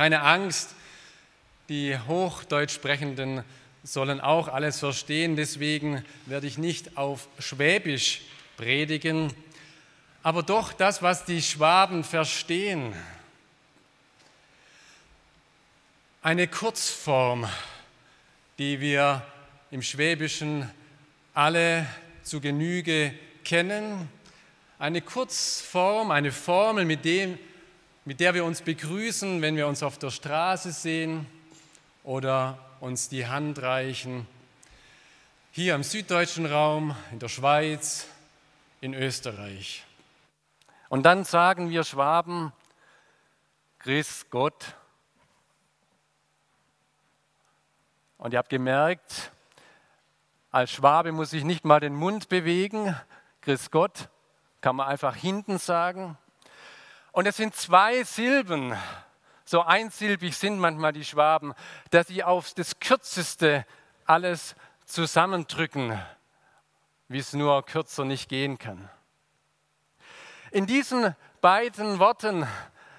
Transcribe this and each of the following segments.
Keine Angst, die Hochdeutsch sprechenden sollen auch alles verstehen, deswegen werde ich nicht auf Schwäbisch predigen, aber doch das, was die Schwaben verstehen. Eine Kurzform, die wir im Schwäbischen alle zu Genüge kennen. Eine Kurzform, eine Formel, mit, dem, mit der wir uns begrüßen, wenn wir uns auf der Straße sehen oder uns die Hand reichen. Hier im süddeutschen Raum, in der Schweiz, in Österreich. Und dann sagen wir Schwaben, Grüß Gott. Und ihr habt gemerkt, als Schwabe muss ich nicht mal den Mund bewegen. Grüß Gott kann man einfach hinten sagen. Und es sind zwei Silben, so einsilbig sind manchmal die Schwaben, dass sie auf das Kürzeste alles zusammendrücken, wie es nur kürzer nicht gehen kann. In diesen beiden Worten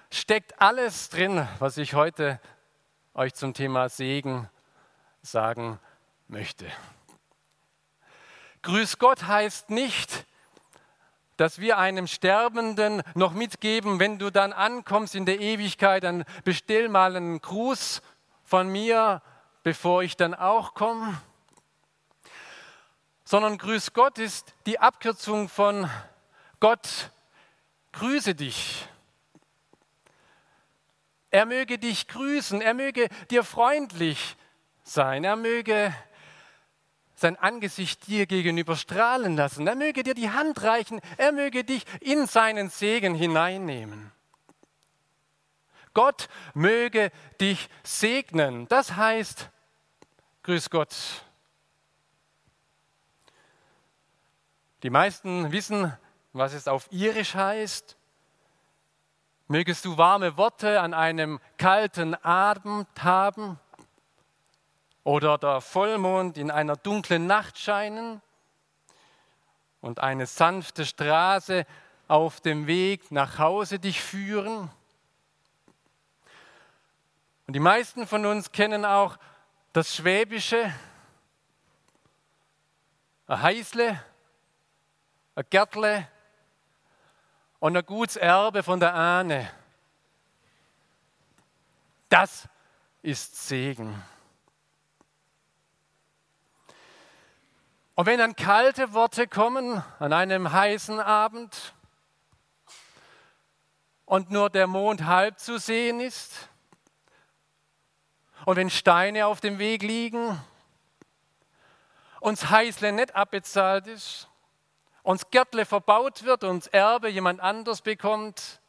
steckt alles drin, was ich heute euch zum Thema Segen sagen möchte. Grüß Gott heißt nicht, dass wir einem Sterbenden noch mitgeben, wenn du dann ankommst in der Ewigkeit, dann bestell mal einen Gruß von mir, bevor ich dann auch komme. Sondern Grüß Gott ist die Abkürzung von Gott, grüße dich. Er möge dich grüßen, er möge dir freundlich sein, er möge sein Angesicht dir gegenüber strahlen lassen. Er möge dir die Hand reichen. Er möge dich in seinen Segen hineinnehmen. Gott möge dich segnen. Das heißt, grüß Gott. Die meisten wissen, was es auf irisch heißt. Mögest du warme Worte an einem kalten Abend haben oder der Vollmond in einer dunklen Nacht scheinen und eine sanfte Straße auf dem Weg nach Hause dich führen. Und die meisten von uns kennen auch das Schwäbische, ein Heißle, ein Gärtle und ein gutes Erbe von der Ahne. Das ist Segen. Und wenn dann kalte Worte kommen an einem heißen Abend und nur der Mond halb zu sehen ist und wenn Steine auf dem Weg liegen, uns Heißle nicht abbezahlt ist, uns Gärtle verbaut wird, uns Erbe jemand anders bekommt,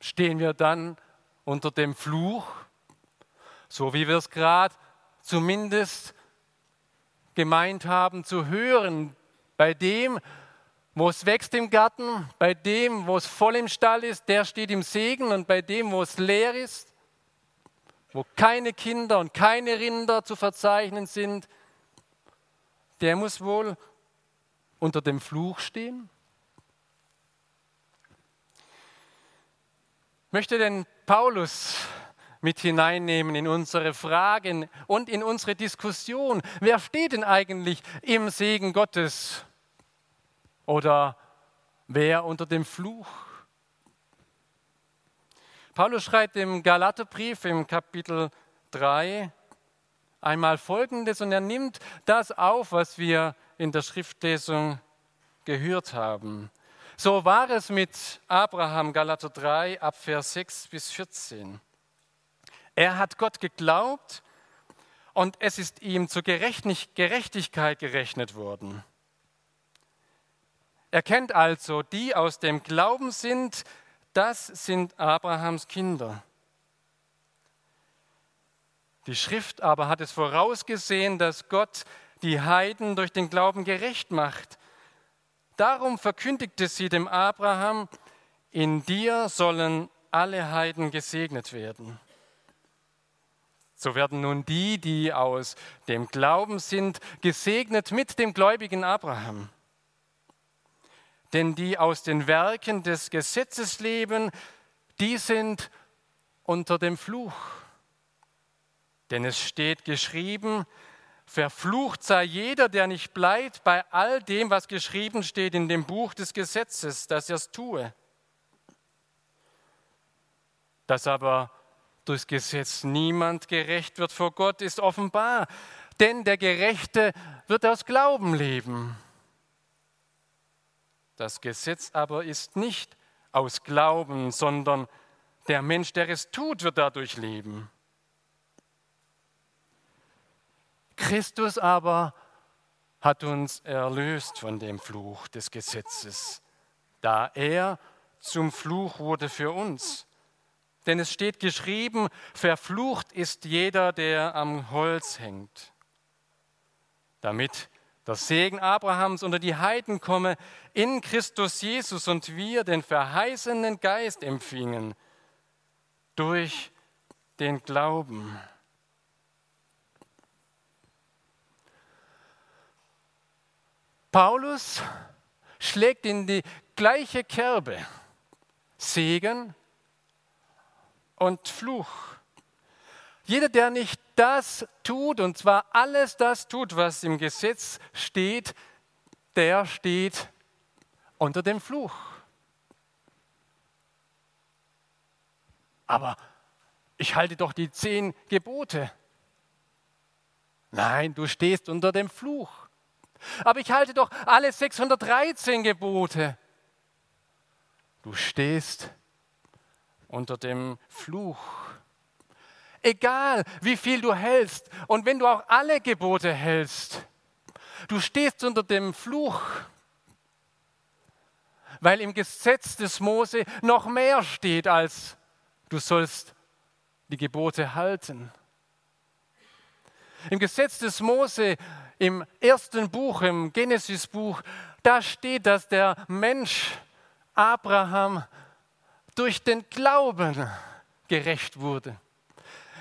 stehen wir dann unter dem Fluch, so wie wir es gerade zumindest gemeint haben zu hören, bei dem, wo es wächst im Garten, bei dem, wo es voll im Stall ist, der steht im Segen und bei dem, wo es leer ist, wo keine Kinder und keine Rinder zu verzeichnen sind, der muss wohl unter dem Fluch stehen. Möchte denn Paulus mit hineinnehmen in unsere Fragen und in unsere Diskussion. Wer steht denn eigentlich im Segen Gottes? Oder wer unter dem Fluch? Paulus schreibt im Galaterbrief im Kapitel 3 einmal Folgendes und er nimmt das auf, was wir in der Schriftlesung gehört haben. So war es mit Abraham, Galater 3, ab Vers 6 bis 14. Er hat Gott geglaubt und es ist ihm zur Gerechtigkeit gerechnet worden. Erkennt also, die aus dem Glauben sind, das sind Abrahams Kinder. Die Schrift aber hat es vorausgesehen, dass Gott die Heiden durch den Glauben gerecht macht. Darum verkündigte sie dem Abraham, in dir sollen alle Heiden gesegnet werden. So werden nun die, die aus dem Glauben sind, gesegnet mit dem gläubigen Abraham. Denn die aus den Werken des Gesetzes leben, die sind unter dem Fluch. Denn es steht geschrieben, verflucht sei jeder, der nicht bleibt bei all dem, was geschrieben steht in dem Buch des Gesetzes, dass er es tue. Dass aber durchs Gesetz niemand gerecht wird vor Gott, ist offenbar, denn der Gerechte wird aus Glauben leben. Das Gesetz aber ist nicht aus Glauben, sondern der Mensch, der es tut, wird dadurch leben. Christus aber hat uns erlöst von dem Fluch des Gesetzes, da er zum Fluch wurde für uns. Denn es steht geschrieben, verflucht ist jeder, der am Holz hängt, damit der Segen Abrahams unter die Heiden komme in Christus Jesus und wir den verheißenen Geist empfingen durch den Glauben. Paulus schlägt in die gleiche Kerbe. Segen und Fluch. Jeder, der nicht das tut, und zwar alles das tut, was im Gesetz steht, der steht unter dem Fluch. Aber ich halte doch die zehn Gebote. Nein, du stehst unter dem Fluch. Aber ich halte doch alle 613 Gebote. Du stehst unter dem Fluch. Egal, wie viel du hältst und wenn du auch alle Gebote hältst, du stehst unter dem Fluch, weil im Gesetz des Mose noch mehr steht als du sollst die Gebote halten. Im Gesetz des Mose im ersten Buch, im Genesis-Buch, da steht, dass der Mensch Abraham durch den Glauben gerecht wurde.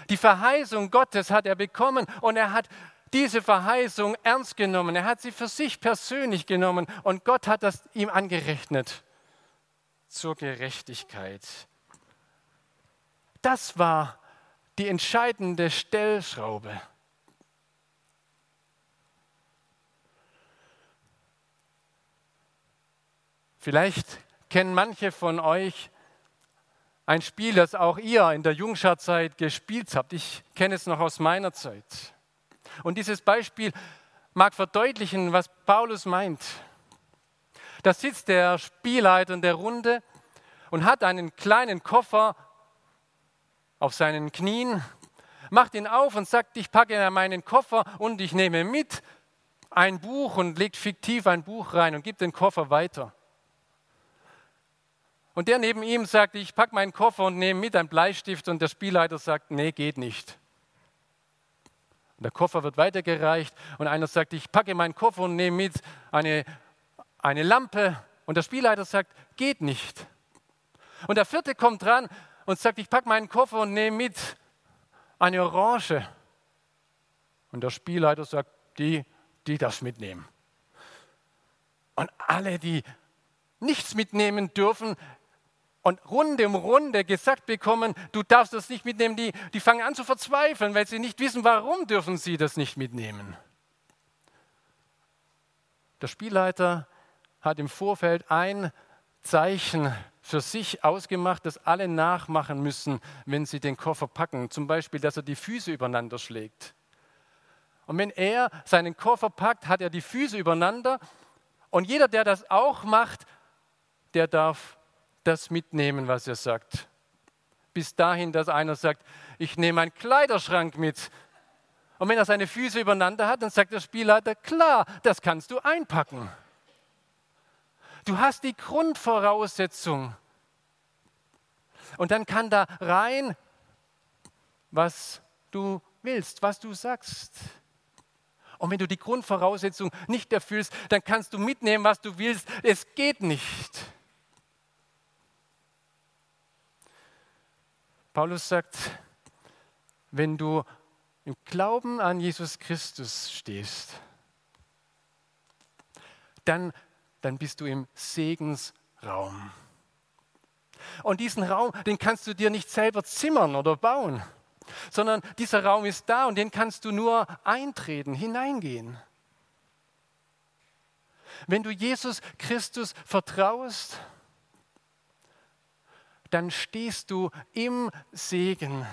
Die Verheißung Gottes hat er bekommen und er hat diese Verheißung ernst genommen. Er hat sie für sich persönlich genommen und Gott hat das ihm angerechnet zur Gerechtigkeit. Das war die entscheidende Stellschraube. Vielleicht kennen manche von euch ein Spiel, das auch ihr in der Jungscharzeit gespielt habt. Ich kenne es noch aus meiner Zeit. Und dieses Beispiel mag verdeutlichen, was Paulus meint. Da sitzt der Spielleiter in der Runde und hat einen kleinen Koffer auf seinen Knien, macht ihn auf und sagt, ich packe in meinen Koffer und ich nehme mit ein Buch und legt fiktiv ein Buch rein und gibt den Koffer weiter. Und der neben ihm sagt, ich packe meinen Koffer und nehme mit einen Bleistift und der Spielleiter sagt, nee, geht nicht. Und der Koffer wird weitergereicht und einer sagt, ich packe meinen Koffer und nehme mit eine, eine Lampe und der Spielleiter sagt, geht nicht. Und der vierte kommt dran und sagt, ich packe meinen Koffer und nehme mit eine Orange. Und der Spielleiter sagt, die, die das mitnehmen. Und alle, die nichts mitnehmen dürfen, und Runde um Runde gesagt bekommen, du darfst das nicht mitnehmen, die, die fangen an zu verzweifeln, weil sie nicht wissen, warum dürfen sie das nicht mitnehmen. Der Spielleiter hat im Vorfeld ein Zeichen für sich ausgemacht, das alle nachmachen müssen, wenn sie den Koffer packen. Zum Beispiel, dass er die Füße übereinander schlägt. Und wenn er seinen Koffer packt, hat er die Füße übereinander. Und jeder, der das auch macht, der darf das mitnehmen, was er sagt. Bis dahin, dass einer sagt, ich nehme einen Kleiderschrank mit. Und wenn er seine Füße übereinander hat, dann sagt der Spielleiter, klar, das kannst du einpacken. Du hast die Grundvoraussetzung. Und dann kann da rein, was du willst, was du sagst. Und wenn du die Grundvoraussetzung nicht erfüllst, dann kannst du mitnehmen, was du willst. Es geht nicht. Paulus sagt, wenn du im Glauben an Jesus Christus stehst, dann, dann bist du im Segensraum. Und diesen Raum, den kannst du dir nicht selber zimmern oder bauen, sondern dieser Raum ist da und den kannst du nur eintreten, hineingehen. Wenn du Jesus Christus vertraust, dann stehst du im Segen.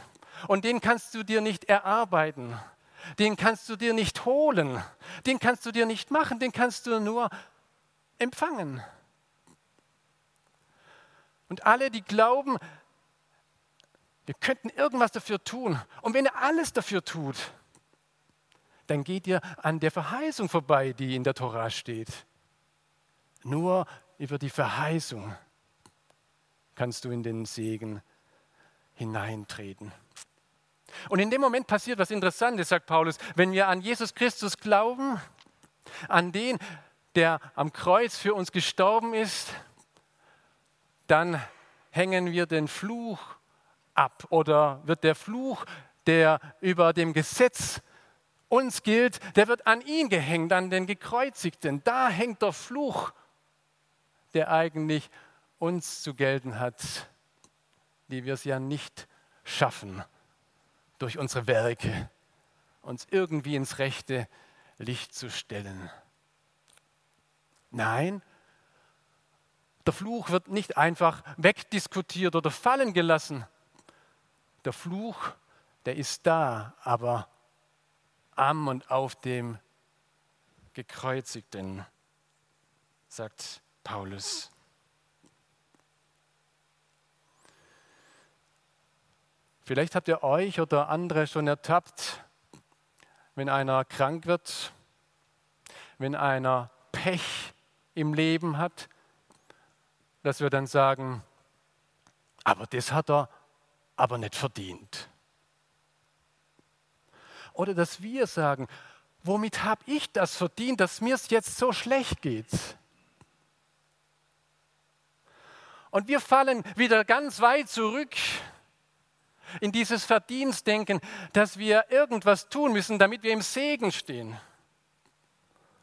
Und den kannst du dir nicht erarbeiten. Den kannst du dir nicht holen. Den kannst du dir nicht machen. Den kannst du nur empfangen. Und alle, die glauben, wir könnten irgendwas dafür tun. Und wenn er alles dafür tut, dann geht ihr an der Verheißung vorbei, die in der Tora steht. Nur über die Verheißung kannst du in den Segen hineintreten. Und in dem Moment passiert was Interessantes, sagt Paulus. Wenn wir an Jesus Christus glauben, an den, der am Kreuz für uns gestorben ist, dann hängen wir den Fluch ab oder wird der Fluch, der über dem Gesetz uns gilt, der wird an ihn gehängt, an den Gekreuzigten. Da hängt der Fluch, der eigentlich uns zu gelten hat, die wir es ja nicht schaffen, durch unsere Werke uns irgendwie ins rechte Licht zu stellen. Nein, der Fluch wird nicht einfach wegdiskutiert oder fallen gelassen. Der Fluch, der ist da, aber am und auf dem Gekreuzigten, sagt Paulus. Vielleicht habt ihr euch oder andere schon ertappt, wenn einer krank wird, wenn einer Pech im Leben hat, dass wir dann sagen, aber das hat er aber nicht verdient. Oder dass wir sagen, womit habe ich das verdient, dass mir es jetzt so schlecht geht? Und wir fallen wieder ganz weit zurück in dieses Verdienstdenken, dass wir irgendwas tun müssen, damit wir im Segen stehen.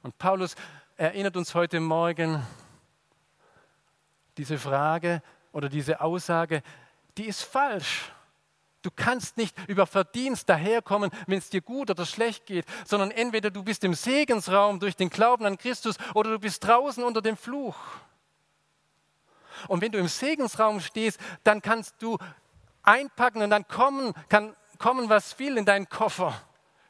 Und Paulus erinnert uns heute Morgen diese Frage oder diese Aussage, die ist falsch. Du kannst nicht über Verdienst daherkommen, wenn es dir gut oder schlecht geht, sondern entweder du bist im Segensraum durch den Glauben an Christus oder du bist draußen unter dem Fluch. Und wenn du im Segensraum stehst, dann kannst du einpacken und dann kommen, kann kommen, was will in deinen Koffer.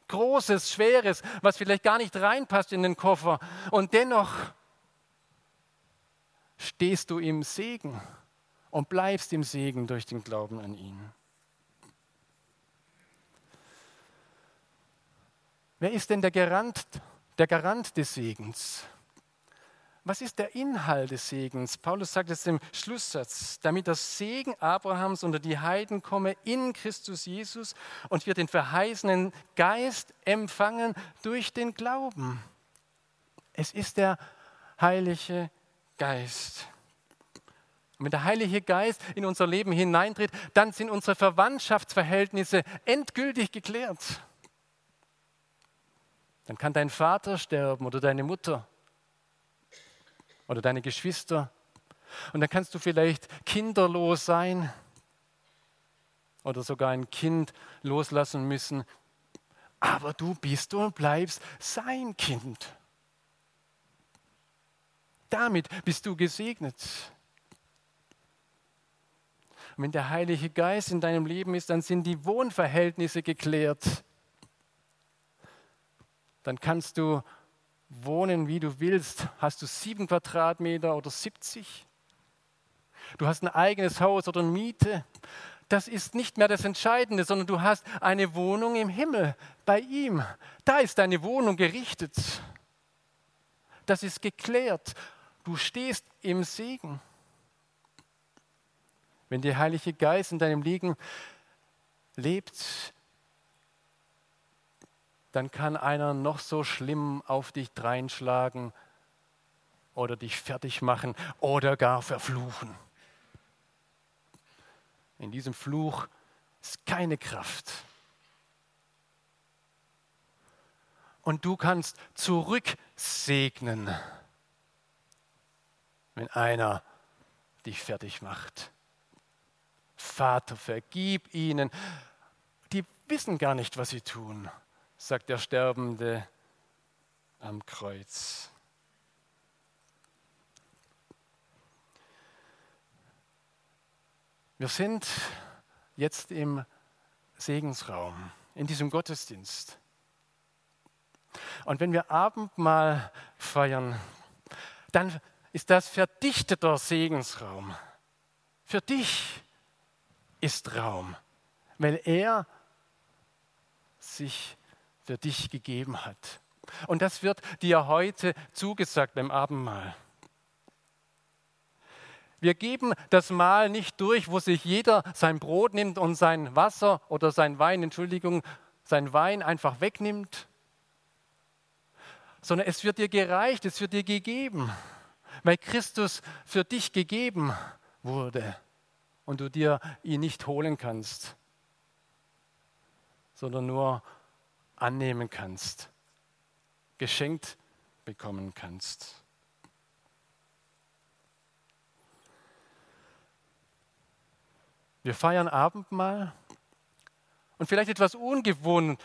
Großes, schweres, was vielleicht gar nicht reinpasst in den Koffer. Und dennoch stehst du im Segen und bleibst im Segen durch den Glauben an ihn. Wer ist denn der Garant, der Garant des Segens? Was ist der Inhalt des Segens? Paulus sagt es im Schlusssatz, damit das Segen Abrahams unter die Heiden komme in Christus Jesus und wir den verheißenen Geist empfangen durch den Glauben. Es ist der Heilige Geist. Und wenn der Heilige Geist in unser Leben hineintritt, dann sind unsere Verwandtschaftsverhältnisse endgültig geklärt. Dann kann dein Vater sterben oder deine Mutter oder deine Geschwister. Und dann kannst du vielleicht kinderlos sein oder sogar ein Kind loslassen müssen. Aber du bist und bleibst sein Kind. Damit bist du gesegnet. Und wenn der Heilige Geist in deinem Leben ist, dann sind die Wohnverhältnisse geklärt. Dann kannst du wohnen, wie du willst. Hast du sieben Quadratmeter oder 70? Du hast ein eigenes Haus oder eine Miete. Das ist nicht mehr das Entscheidende, sondern du hast eine Wohnung im Himmel bei ihm. Da ist deine Wohnung gerichtet. Das ist geklärt. Du stehst im Segen. Wenn der Heilige Geist in deinem Liegen lebt, dann kann einer noch so schlimm auf dich dreinschlagen oder dich fertig machen oder gar verfluchen. In diesem Fluch ist keine Kraft. Und du kannst zurücksegnen, wenn einer dich fertig macht. Vater, vergib ihnen. Die wissen gar nicht, was sie tun, sagt der Sterbende am Kreuz. Wir sind jetzt im Segensraum, in diesem Gottesdienst. Und wenn wir Abendmahl feiern, dann ist das verdichteter Segensraum. Für dich ist Raum, weil er sich für dich gegeben hat. Und das wird dir heute zugesagt beim Abendmahl. Wir geben das Mahl nicht durch, wo sich jeder sein Brot nimmt und sein Wasser oder sein Wein, Entschuldigung, sein Wein einfach wegnimmt, sondern es wird dir gereicht, es wird dir gegeben, weil Christus für dich gegeben wurde und du dir ihn nicht holen kannst, sondern nur annehmen kannst, geschenkt bekommen kannst. Wir feiern Abendmahl und vielleicht etwas ungewohnt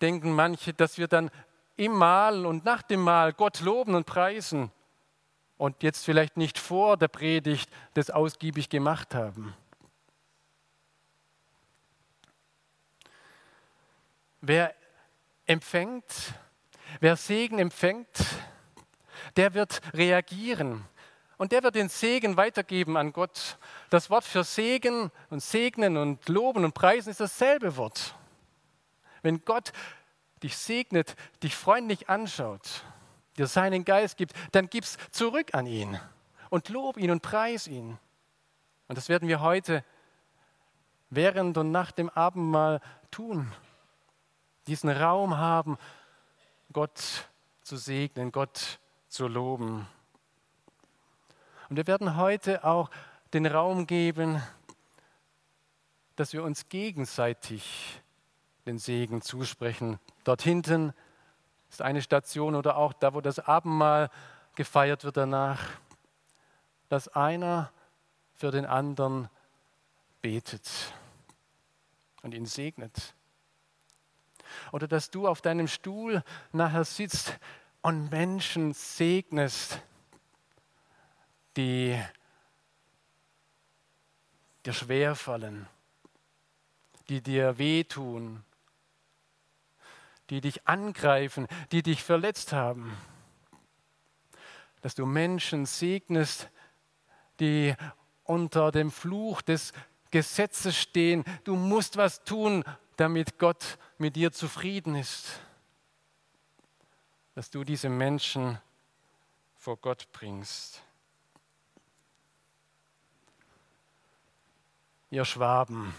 denken manche, dass wir dann im Mahl und nach dem Mahl Gott loben und preisen und jetzt vielleicht nicht vor der Predigt das ausgiebig gemacht haben. Wer empfängt, wer Segen empfängt, der wird reagieren. Und der wird den Segen weitergeben an Gott. Das Wort für Segen und Segnen und Loben und Preisen ist dasselbe Wort. Wenn Gott dich segnet, dich freundlich anschaut, dir seinen Geist gibt, dann gib's zurück an ihn und lob ihn und preis ihn. Und das werden wir heute während und nach dem Abendmahl tun. Diesen Raum haben, Gott zu segnen, Gott zu loben. Und wir werden heute auch den Raum geben, dass wir uns gegenseitig den Segen zusprechen. Dort hinten ist eine Station oder auch da, wo das Abendmahl gefeiert wird danach, dass einer für den anderen betet und ihn segnet. Oder dass du auf deinem Stuhl nachher sitzt und Menschen segnest die dir schwerfallen, die dir wehtun, die dich angreifen, die dich verletzt haben. Dass du Menschen segnest, die unter dem Fluch des Gesetzes stehen. Du musst was tun, damit Gott mit dir zufrieden ist. Dass du diese Menschen vor Gott bringst. ihr Schwaben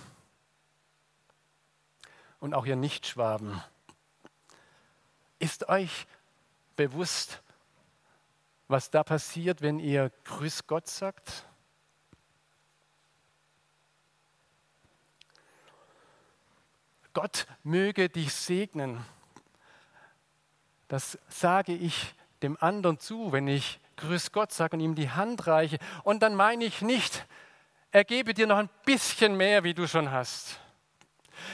und auch ihr Nichtschwaben, ist euch bewusst, was da passiert, wenn ihr Grüß Gott sagt? Gott möge dich segnen. Das sage ich dem anderen zu, wenn ich Grüß Gott sage und ihm die Hand reiche. Und dann meine ich nicht, er gebe dir noch ein bisschen mehr, wie du schon hast.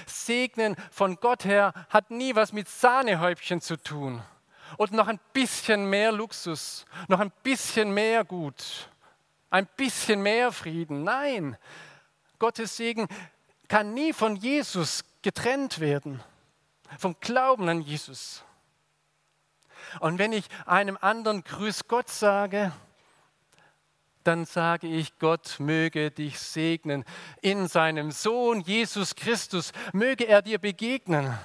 Segnen von Gott her hat nie was mit Sahnehäubchen zu tun. Und noch ein bisschen mehr Luxus, noch ein bisschen mehr Gut, ein bisschen mehr Frieden. Nein, Gottes Segen kann nie von Jesus getrennt werden, vom Glauben an Jesus. Und wenn ich einem anderen Grüß Gott sage, dann sage ich, Gott möge dich segnen. In seinem Sohn Jesus Christus möge er dir begegnen,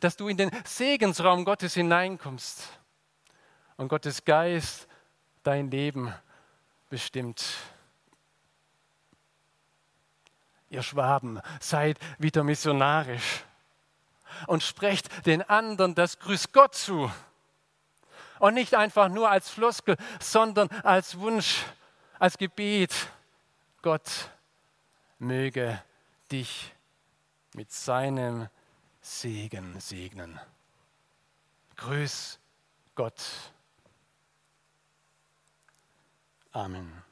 dass du in den Segensraum Gottes hineinkommst und Gottes Geist dein Leben bestimmt. Ihr Schwaben, seid wieder missionarisch und sprecht den anderen das Grüß Gott zu. Und nicht einfach nur als Floskel, sondern als Wunsch, als Gebet. Gott möge dich mit seinem Segen segnen. Grüß Gott. Amen.